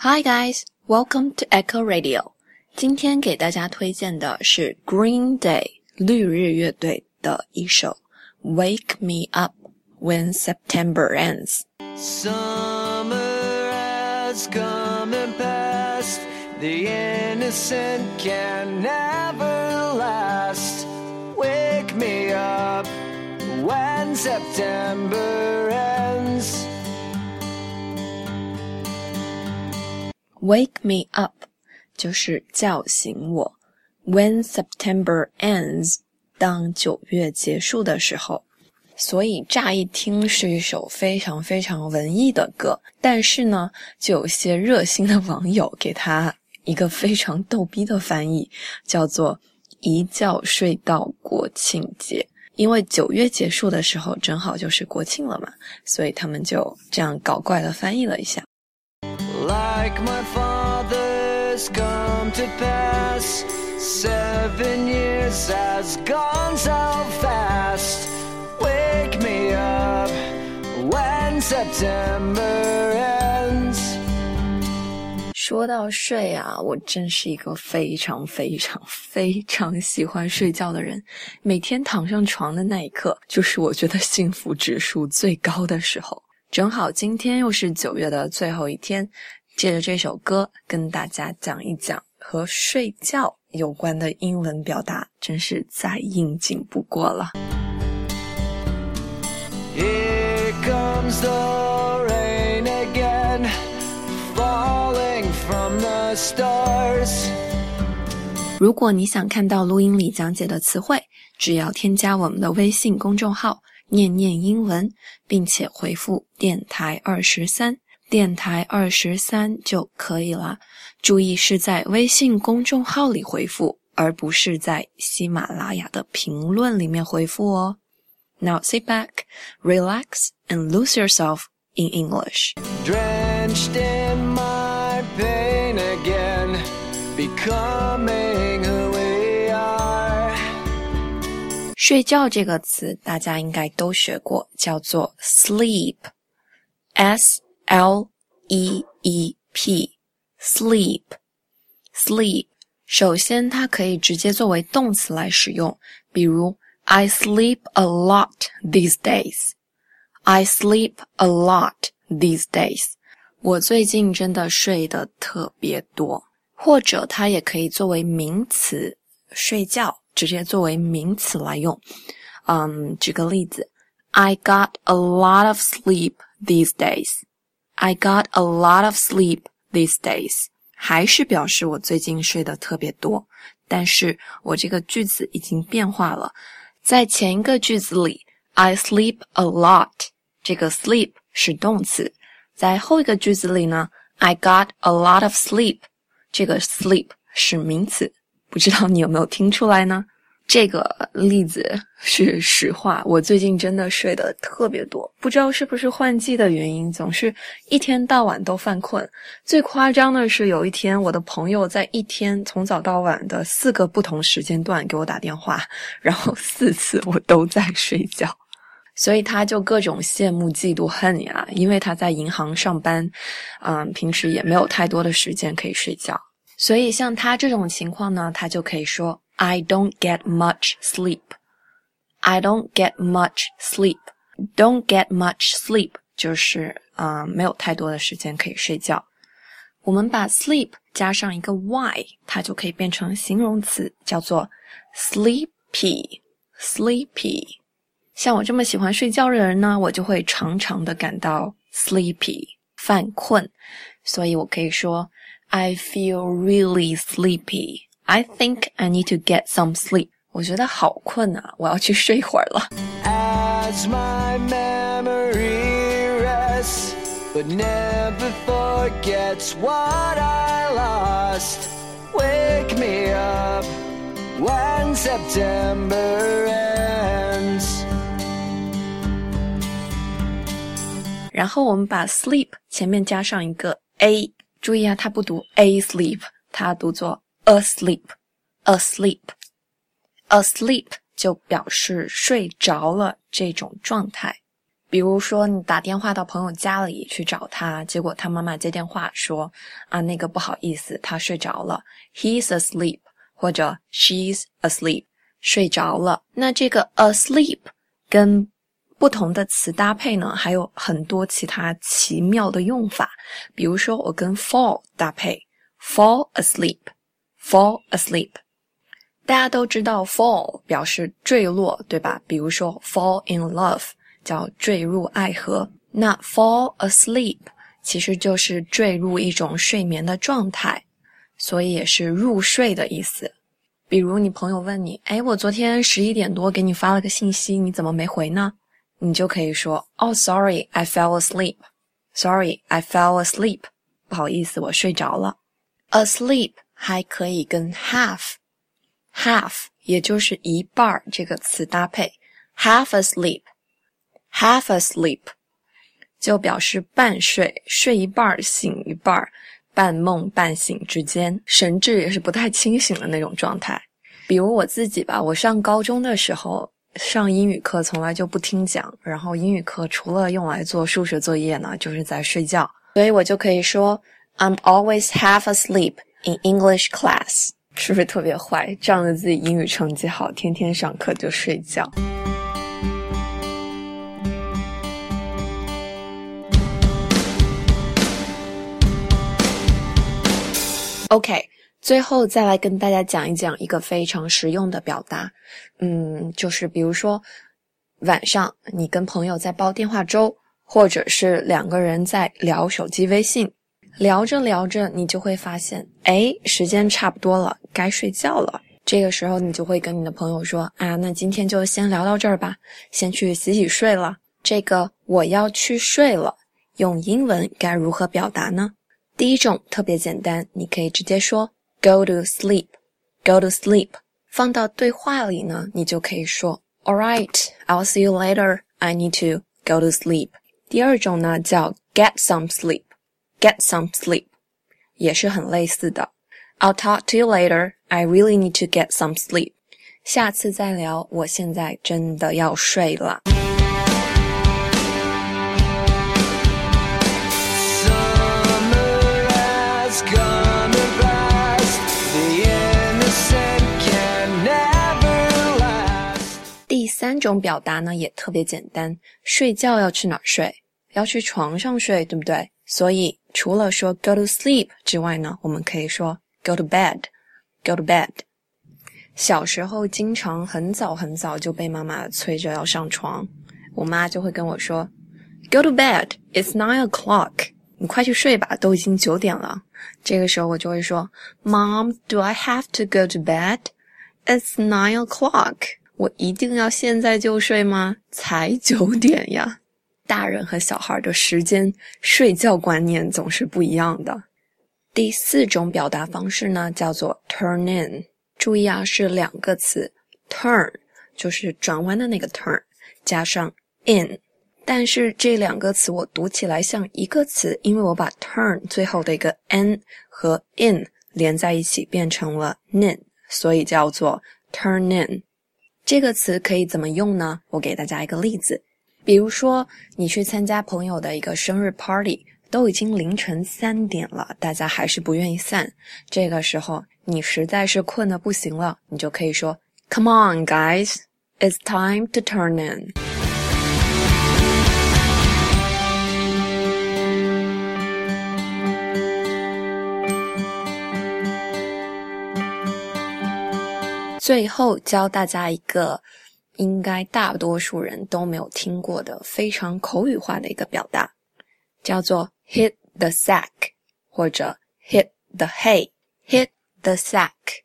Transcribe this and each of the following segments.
Hi guys, welcome to Echo Radio。今天给大家推荐的是 Green Day 绿日乐队的一首《Wake Me Up When September Ends》。 Summer has come and passed. The innocent can never last. Wake me up when September ends. Wake me up 就是叫醒我。When September ends，当九月结束的时候。所以乍一听是一首非常非常文艺的歌，但是呢，就有些热心的网友给他一个非常逗逼的翻译，叫做“一觉睡到国庆节”。因为九月结束的时候正好就是国庆了嘛，所以他们就这样搞怪的翻译了一下。Like my father's come to pass. Seven years has gone so fast. Wake me up when September ends. 说到睡啊，我真是一个非常非常非常喜欢睡觉的人。每天躺上床的那一刻，就是我觉得幸福指数最高的时候。正好今天又是九月的最后一天，借着这首歌跟大家讲一讲和睡觉有关的英文表达，真是再应景不过了。Here comes the rain again, falling from the stars. 如果你想看到录音里讲解的词汇，只要添加我们的微信公众号“念念英文”，并且回复“电台二十三”，电台二十三就可以了。注意是在微信公众号里回复，而不是在喜马拉雅的评论里面回复哦。Now sit back, relax, and lose yourself in English. Drenched in my pain again, becoming who we are. 睡觉这个词大家应该都学过，叫做 sleep，s l e e p，sleep，sleep。首先，它可以直接作为动词来使用，比如 I sleep a lot these days。I sleep a lot these days。我最近真的睡得特别多。或者它也可以作为名词，睡觉直接作为名词来用。嗯，举个例子，I got a lot of sleep these days. I got a lot of sleep these days. 还是表示我最近睡得特别多，但是我这个句子已经变化了。在前一个句子里，I sleep a lot，这个 sleep 是动词；在后一个句子里呢，I got a lot of sleep，这个 sleep 是名词。不知道你有没有听出来呢？这个例子是实话，我最近真的睡得特别多，不知道是不是换季的原因，总是一天到晚都犯困。最夸张的是，有一天我的朋友在一天从早到晚的四个不同时间段给我打电话，然后四次我都在睡觉，所以他就各种羡慕、嫉妒、恨呀，因为他在银行上班，嗯，平时也没有太多的时间可以睡觉。所以像他这种情况呢，他就可以说 I don't get much sleep. I don't get much sleep. Don't get much sleep 就是啊、呃没有太多的时间可以睡觉。我们把 sleep 加上一个 y，它就可以变成形容词，叫做 sleepy。sleepy。像我这么喜欢睡觉的人呢，我就会常常的感到 sleepy，犯困，所以我可以说 I feel really sleepy. I think I need to get some sleep. 我觉得好困啊，我要去睡一会儿了。 As my memory rests, but never forgets what I lost. Wake me up when September ends. 然后我们把 sleep 前面加上一个 a，注意啊，它不读 a sleep，它读作 asleep，asleep，asleep 就表示睡着了这种状态。比如说，你打电话到朋友家里去找他，结果他妈妈接电话说：“啊，那个不好意思，他睡着了，he's asleep，或者 she's asleep，睡着了。”那这个 asleep 跟不同的词搭配呢，还有很多其他奇妙的用法。比如说，我跟 fall 搭配，fall asleep Fall asleep。大家都知道 fall 表示坠落，对吧？比如说 fall in love。叫坠入爱河。那 fall asleep 其实就是坠入一种睡眠的状态，所以也是入睡的意思。比如你朋友问你：“哎，我昨天十一点多给你发了个信息，你怎么没回呢？”你就可以说：“Oh, sorry, I fell asleep. Sorry, I fell asleep. 不好意思，我睡着了。”asleep 还可以跟 half half 也就是一半儿这个词搭配，half asleep。Half asleep，就表示半睡，睡一半醒一半半梦半醒之间，神志也是不太清醒的那种状态。比如我自己吧，我上高中的时候上英语课从来就不听讲，然后英语课除了用来做数学作业呢，就是在睡觉，所以我就可以说 I'm always half asleep in English class，是不是特别坏？仗着自己英语成绩好，天天上课就睡觉。OK，最后再来跟大家讲一讲一个非常实用的表达，嗯，就是比如说晚上你跟朋友在煲电话粥，或者是两个人在聊手机微信，聊着聊着你就会发现，哎，时间差不多了，该睡觉了。这个时候你就会跟你的朋友说，啊，那今天就先聊到这儿吧，先去洗洗睡了。这个我要去睡了，用英文该如何表达呢？第一种特别简单，你可以直接说 go to sleep，go to sleep。放到对话里呢，你就可以说 All right，I'll see you later. I need to go to sleep。第二种呢叫 get some sleep sleep，get some sleep，也是很类似的。I'll talk to you later. I really need to get some sleep。下次再聊，我现在真的要睡了。三种表达呢也特别简单，睡觉要去哪儿睡？要去床上睡，对不对？所以 除了说 go to sleep 之外呢，我们可以说 go to bed，go to bed。小时候经常很早很早就被妈妈催着要上床，我妈就会跟我说 go to bed，it's nine o'clock，你快去睡吧，都已经九点了。这个时候我就会说 Mom，do I have to go to bed？It's nine o'clock。我一定要现在就睡吗？才九点呀！大人和小孩的时间睡觉观念总是不一样的。第四种表达方式呢，叫做 turn in。注意啊，是两个词，turn 就是转弯的那个 turn，加上 in。但是这两个词我读起来像一个词，因为我把 turn 最后的一个 n 和 in 连在一起变成了 nin，所以叫做 turn in。这个词可以怎么用呢？我给大家一个例子，比如说你去参加朋友的一个生日 party，都已经凌晨三点了，大家还是不愿意散。这个时候你实在是困得不行了，你就可以说：“Come on, guys, it's time to turn in。”最后教大家一个，应该大多数人都没有听过的非常口语化的一个表达，叫做 hit the sack 或者 hit the hay。hit the sack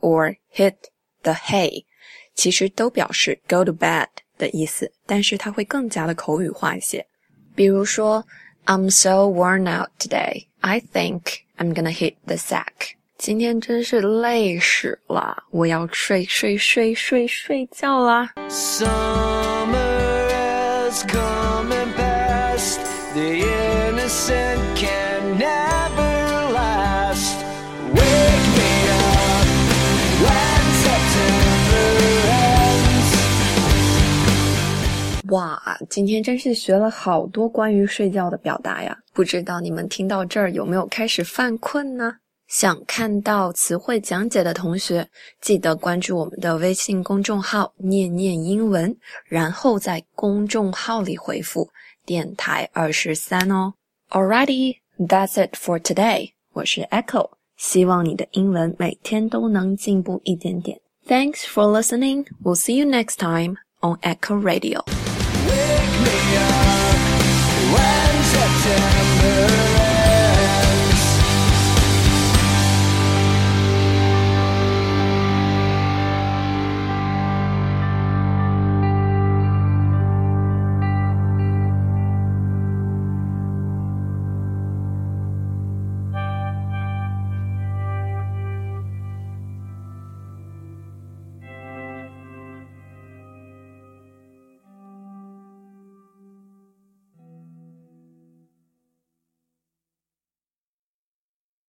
or hit the hay，其实都表示 go to bed 的意思，但是它会更加的口语化一些。比如说，I'm so worn out today. I think I'm gonna hit the sack. 今天真是累死了，我要睡睡睡睡睡觉啦。哇，今天真是学了好多关于睡觉的表达呀！不知道你们听到这儿有没有开始犯困呢？想看到词汇讲解的同学，记得关注我们的微信公众号“念念英文”，然后在公众号里回复“电台二十三”哦。Alrighty, that's it for today。我是 Echo，希望你的英文每天都能进步一点点。Thanks for listening. We'll see you next time on Echo Radio.